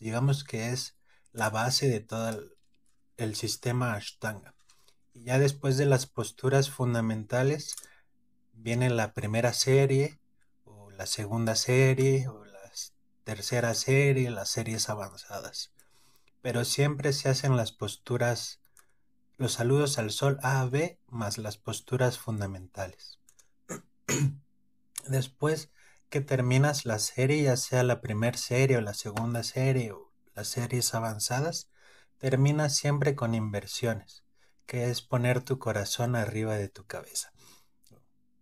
Digamos que es la base de todo el, sistema Ashtanga. Y ya después de las posturas fundamentales viene la primera serie o la segunda serie o la tercera serie, las series avanzadas. Pero siempre se hacen las posturas, los saludos al sol A, B, más las posturas fundamentales. Después que terminas la serie, ya sea la primera serie o la segunda serie o las series avanzadas, terminas siempre con inversiones, que es poner tu corazón arriba de tu cabeza.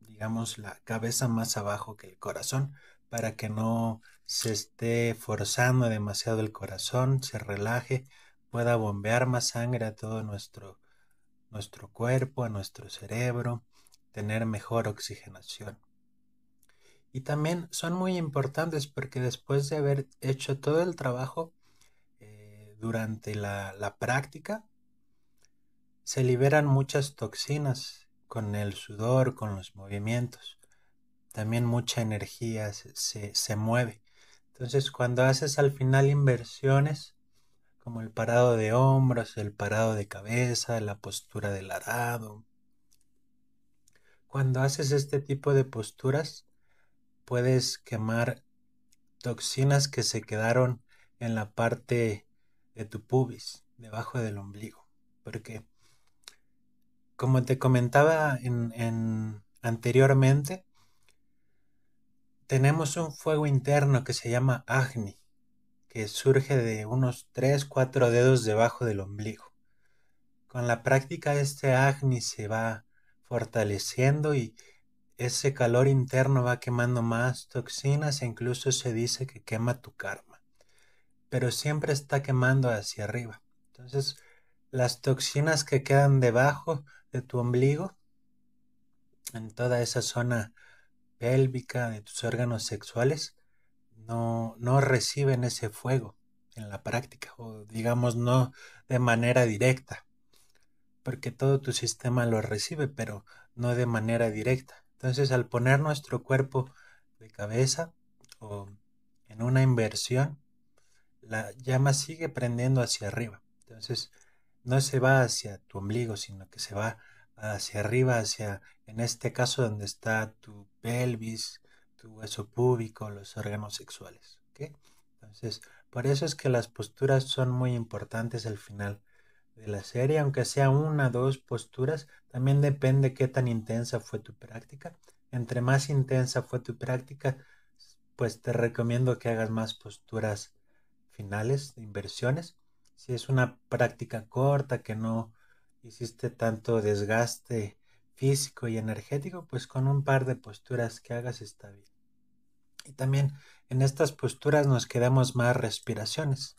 Digamos la cabeza más abajo que el corazón para que no se esté forzando demasiado el corazón, se relaje, pueda bombear más sangre a todo nuestro, nuestro cuerpo, a nuestro cerebro, tener mejor oxigenación. Y también son muy importantes porque después de haber hecho todo el trabajo eh, durante la, la práctica, se liberan muchas toxinas con el sudor, con los movimientos. También mucha energía se, se, mueve. Entonces cuando haces al final inversiones, como el parado de hombros, el parado de cabeza, la postura del arado, cuando haces este tipo de posturas, puedes quemar toxinas que se quedaron en la parte de tu pubis, debajo del ombligo. Porque, como te comentaba en, en, anteriormente, tenemos un fuego interno que se llama Agni, que surge de unos 3, 4 dedos debajo del ombligo. Con la práctica este Agni se va fortaleciendo y ese calor interno va quemando más toxinas e incluso se dice que quema tu karma. Pero siempre está quemando hacia arriba. Entonces, las toxinas que quedan debajo de tu ombligo, en toda esa zona pélvica de tus órganos sexuales, no, no reciben ese fuego en la práctica, o digamos no de manera directa, porque todo tu sistema lo recibe, pero no de manera directa. Entonces, al poner nuestro cuerpo de cabeza o en una inversión, la llama sigue prendiendo hacia arriba. Entonces, no se va hacia tu ombligo, sino que se va hacia arriba, hacia, en este caso, donde está tu pelvis, tu hueso púbico, los órganos sexuales. Entonces, por eso es que las posturas son muy importantes al final de la serie, aunque sea una, dos posturas, también depende qué tan intensa fue tu práctica. Entre más intensa fue tu práctica, pues te recomiendo que hagas más posturas finales de inversiones. Si es una práctica corta, que no hiciste tanto desgaste físico y energético, pues con un par de posturas que hagas está bien. Y también en estas posturas nos quedamos más respiraciones.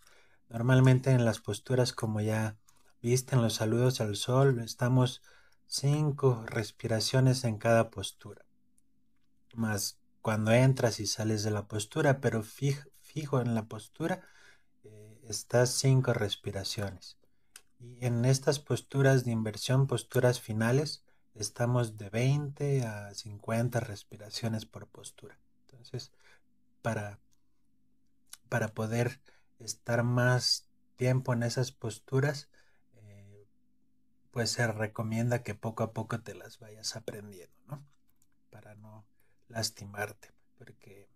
Normalmente en las posturas como ya Visten los saludos al sol, estamos cinco respiraciones en cada postura. Más cuando entras y sales de la postura, pero fijo, en la postura, eh, estás cinco respiraciones. Y en estas posturas de inversión, posturas finales, estamos de 20 a 50 respiraciones por postura. Entonces, para, para poder estar más tiempo en esas posturas, pues se recomienda que poco a poco te las vayas aprendiendo, ¿no? Para no lastimarte, porque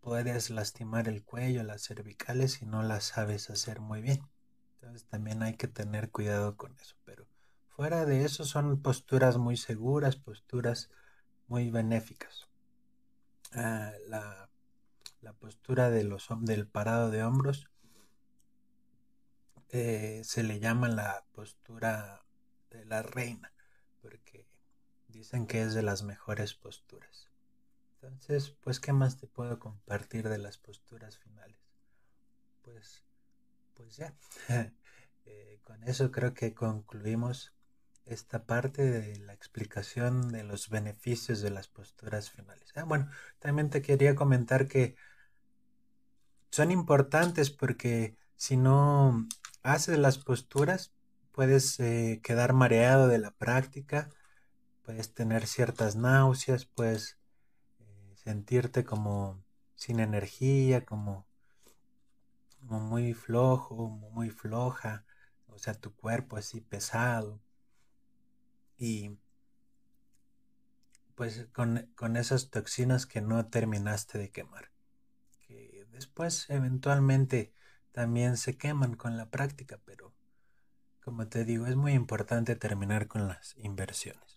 puedes lastimar el cuello, las cervicales si no las sabes hacer muy bien. Entonces también hay que tener cuidado con eso, pero fuera de eso son posturas muy seguras, posturas muy benéficas. Ah, la, la, postura del parado de hombros eh, se le llama la postura de la reina, porque dicen que es de las mejores posturas. Entonces, pues, ¿qué más te puedo compartir de las posturas finales? Pues, pues ya, eh, con eso creo que concluimos esta parte de la explicación de los beneficios de las posturas finales. Ah, bueno, también te quería comentar que son importantes porque si no haces las posturas, puedes eh, quedar mareado de la práctica, puedes tener ciertas náuseas, puedes eh, sentirte como sin energía, como muy flojo, muy floja, o sea, tu cuerpo así pesado. Y pues con, con esas toxinas que no terminaste de quemar, que después eventualmente también se queman con la práctica, pero como te digo, es muy importante terminar con las inversiones.